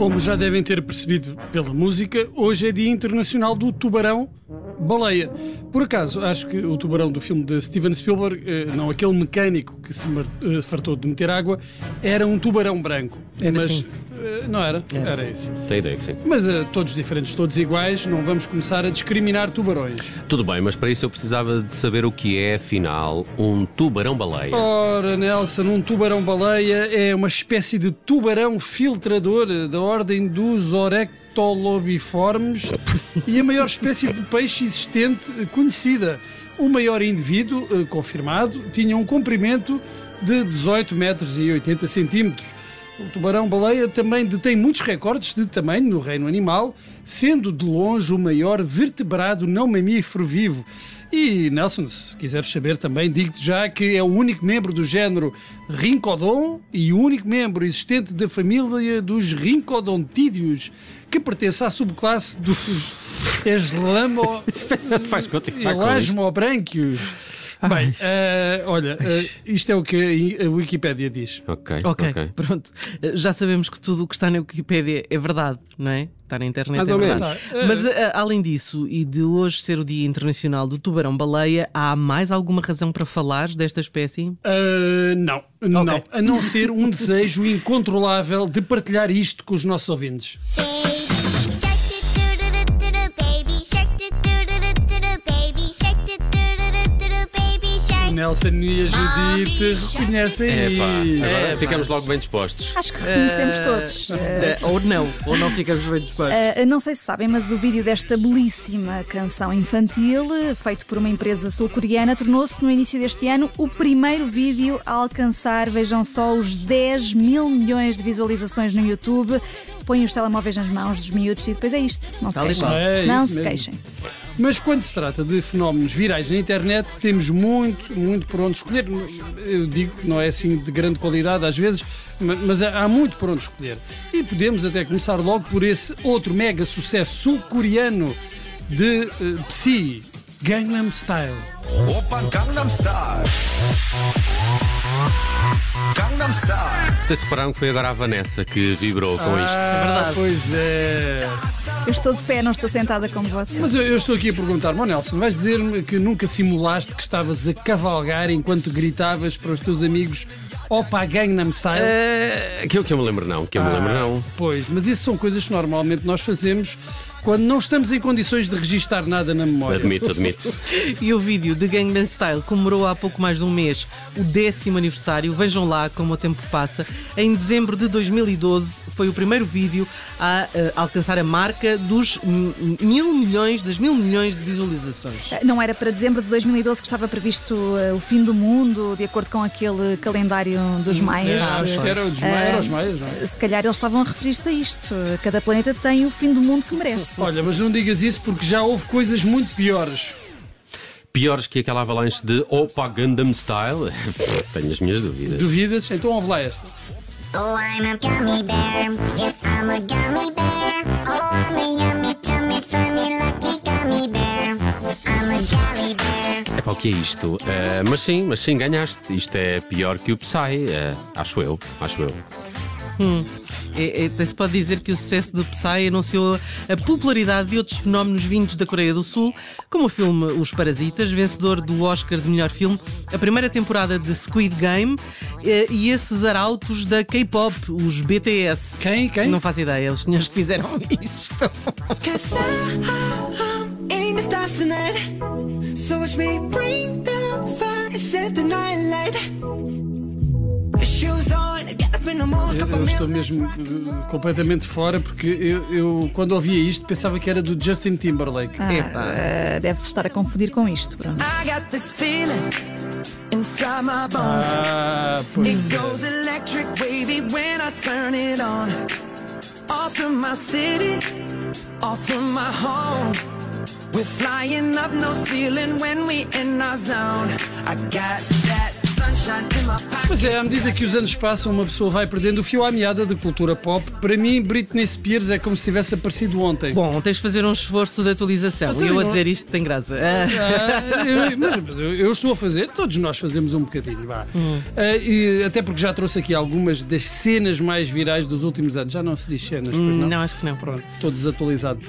Como já devem ter percebido pela música, hoje é Dia Internacional do Tubarão Baleia. Por acaso, acho que o tubarão do filme de Steven Spielberg, eh, não aquele mecânico que se eh, fartou de meter água, era um tubarão branco. Era mas assim. Eh, não era? Era. Era isso. Tem ideia que sim. Mas eh, todos diferentes, todos iguais, não vamos começar a discriminar tubarões. Tudo bem, mas para isso eu precisava de saber o que é, afinal, um tubarão-baleia. Ora, Nelson, um tubarão-baleia é uma espécie de tubarão filtrador eh, da ordem dos orectolobiformes e a maior espécie de peixe existente conhecida. O maior indivíduo confirmado tinha um comprimento de 18 metros e 80 centímetros. O tubarão-baleia também detém muitos recordes de tamanho no reino animal, sendo de longe o maior vertebrado não mamífero vivo. E, Nelson, se quiseres saber também, digo-te já que é o único membro do género Rincodon e o único membro existente da família dos rincodontídeos, que pertence à subclasse dos Eslamo... Faz. Elasmobrânquios. Bem, eh, olha, eh, isto é o que a Wikipédia diz. Ok, Ok, ok. pronto. Eh, Já sabemos que tudo o que está na Wikipédia é verdade, não é? Está na internet Mais é ou menos. verdade. Eh, Mas eh, além disso, e de hoje ser o Dia Internacional do Tubarão-Baleia, há mais alguma razão para falar desta espécie? Uh, não, não. A não ser um desejo incontrolável de partilhar isto com os nossos ouvintes. Nelson e a Judite reconhecem Epá, aí. agora É, pá. ficamos logo bem dispostos. Acho que reconhecemos todos. Eh, ou não, ou não ficamos bem dispostos. Uh, não sei se sabem, mas o vídeo desta belíssima canção infantil, feito por uma empresa sul-coreana, tornou-se no início deste ano o primeiro vídeo a alcançar, vejam só, os 10 mil milhões de visualizações no YouTube. Põem os telemóveis nas mãos dos miúdos e depois é isto. Não se Tal e queixem. qual. É não isso se mesmo. queixem. Mas quando se trata de fenómenos virais na internet, temos muito, muito por onde escolher. Eu digo que não é assim de grande qualidade às vezes, mas há muito por onde escolher. E podemos até começar logo por esse outro mega sucesso sul-coreano de uh, Psy, Gangnam Style. Opa, Gangnam Style. Gangnam Style. Que foi agora a Vanessa que vibrou com ah, isto. É verdade. Pois é. Eu estou de pé, não estou sentada como vocês. Mas eu, eu estou aqui a perguntar-me, oh Nelson, vais dizer-me que nunca simulaste que estavas a cavalgar enquanto gritavas para os teus amigos Opa Gangnam Style? Eh, que, eu, que eu me lembro, não. Que eu me lembro, não. Pois, mas isso são coisas que normalmente nós fazemos quando não estamos em condições de registar nada na memória. Admito, admito. E o vídeo de Gangnam Style comemorou há pouco mais de um mês o décimo aniversário. Vejam lá como o tempo passa. Em dezembro de 2012 foi o primeiro vídeo a eh, alcançar a marca dos mil milhões, das mil milhões de visualizações. Uh, Não era para dezembro de 2012 que estava previsto uh, o fim do mundo, de acordo com aquele calendário dos maias. Ah, acho que era os, Ma- era os maias, não é? Se calhar eles estavam a referir-se a isto. Cada planeta tem o fim do mundo que merece. Olha, mas não digas isso porque já houve coisas muito piores. Piores que aquela avalanche de Opa Gundam Style? Tenho as minhas dúvidas. Duvidas? Então ouve lá esta. Oh, I'm a gummy bear. Yes, I'm a gummy bear. Oh, I'm a yummy, tummy, funny, lucky gummy bear. I'm a jolly bear. É para o que é isto? Eh, mas sim, mas sim, ganhaste. Isto é pior que o Psy, eh, acho eu, acho eu. É, é, até se pode dizer que o sucesso do Psy anunciou a popularidade de outros fenómenos vindos da Coreia do Sul, como o filme Os Parasitas, vencedor do Oscar de melhor filme, a primeira temporada de Squid Game eh, e esses arautos da K-pop, os BTS. Quem? Quem? Não faço ideia, os senhores que fizeram isto. Eu, estou mesmo eh, completamente fora porque eu, eu, quando ouvia isto pensava que era do Justin Timberlake. Ah, Epá. uh, Deve-se estar a confundir com isto. Pronto. I got this feeling inside my bones. Ah, pois. It goes electric wavy when I turn it on. Off from my city, off from my home. We're flying up no ceiling when we in our zone. I got that Mas é, à medida que os anos passam, uma pessoa vai perdendo o fio à meada da cultura pop. Para mim, Britney Spears é como se tivesse aparecido ontem. Bom, tens de fazer um esforço de atualização. Então E eu a dizer isto tem graça. Ah. Eu- mas mas eu, eu estou a fazer, todos nós fazemos um bocadinho, vá. Ah, e até porque já trouxe aqui algumas das cenas mais virais dos últimos anos. Já não se diz cenas, pois não? Não, acho que não. Pronto, estou desatualizado.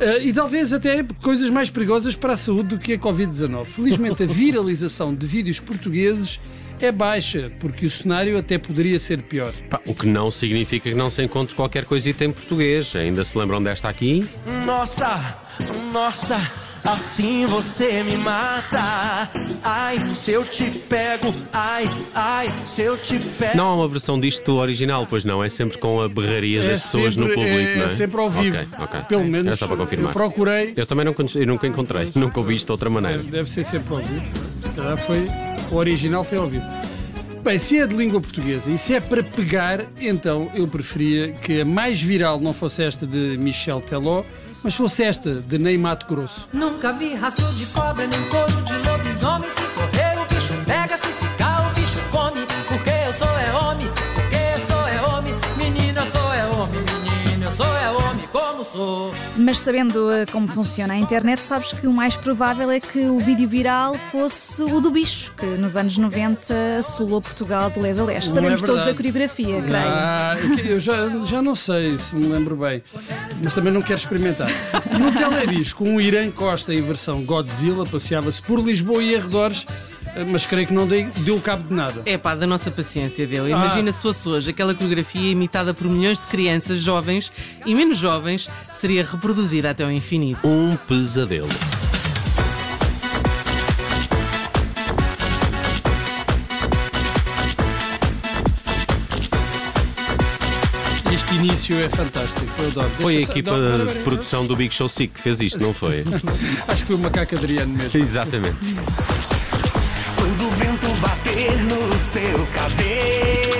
Ah, e talvez até coisas mais perigosas para a saúde do que a Covid-19. Felizmente, a viralização de vídeos portugueses é baixa, porque o cenário até poderia ser pior. Pá, o que não significa que não se encontre qualquer coisita em português. Ainda se lembram desta aqui? Nossa, nossa, assim você me mata. Ai, se eu te pego, ai, ai, se eu te pego. Não há uma versão disto original, pois não. É sempre com a berraria das pessoas no público, é, não é? sempre ao vivo. Ok, ok. Pelo menos Era só para confirmar. eu procurei. Eu também não, eu nunca encontrei, nunca ouvi isto de outra maneira. Deve ser sempre ao vivo. Se calhar foi. O original foi ao vivo. Bem, se é de língua portuguesa e se é para pegar, então eu preferia que a mais viral não fosse esta de Michel Teló, mas fosse esta de Ney Mato Grosso. Nunca vi rastro de cobra nem couro de lobisomem. Se correr, Mas sabendo eh, como funciona a internet, sabes que o mais provável é que o vídeo viral fosse o do bicho, que nos anos 90 assolou Portugal de leste a leste. Não Sabemos é todos a coreografia, creio. Ah, eu já, já não sei se me lembro bem, mas também não quero experimentar. No teledisco, um Irã Costa em versão Godzilla passeava-se por Lisboa e arredores, mas creio que não dei- deu cabo de nada. É pá, da nossa paciência dele. Ah. Imagina se fosse hoje aquela coreografia imitada por milhões de crianças jovens e menos jovens seria reproduzida até ao infinito. Um pesadelo. Este início é fantástico, eu adoro. Foi a equipa de produção do Big Show Sick que fez isto, não foi? Acho que foi o macaco Adriano mesmo. Exatamente. No seu cabelo.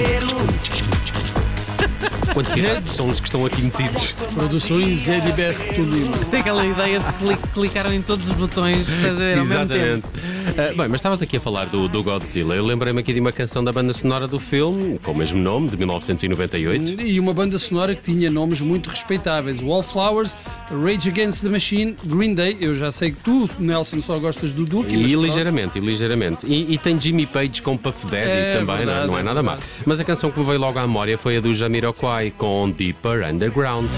Quantidade de sons que estão aqui metidos. Produções Ediberto Tolima. Tem aquela ideia de cli- clicaram em todos os botões estás a ver, ao mesmo Exatamente. Ah, bem, mas estavas aqui a falar do, do Godzilla. Eu lembrei-me aqui de uma canção da banda sonora do filme, com o mesmo nome, de 1998. E uma banda sonora que tinha nomes muito respeitáveis: Wallflowers, Rage Against the Machine, Green Day. Eu já sei que tu, Nelson, só gostas do Duke. E pronto. ligeiramente, e ligeiramente. E, e tem Jimmy Page com Puff Daddy É também, não é? verdade, não é é nada má. verdade. Mas a canção que me veio logo à memória foi a do Jamiroquai com Deeper Underground.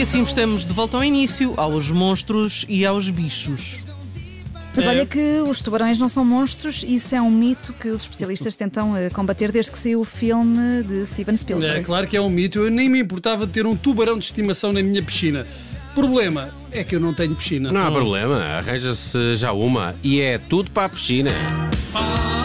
E assim estamos de volta ao início, aos monstros e aos bichos. Mas É. olha que os tubarões não são monstros, isso é um mito que os especialistas tentam eh, combater desde que saiu o filme de Steven Spielberg. É claro que é um mito. Eu nem me importava de ter um tubarão de estimação na minha piscina. Problema é que eu não tenho piscina. Não há problema, arranja-se já uma e é tudo para a piscina. Ah,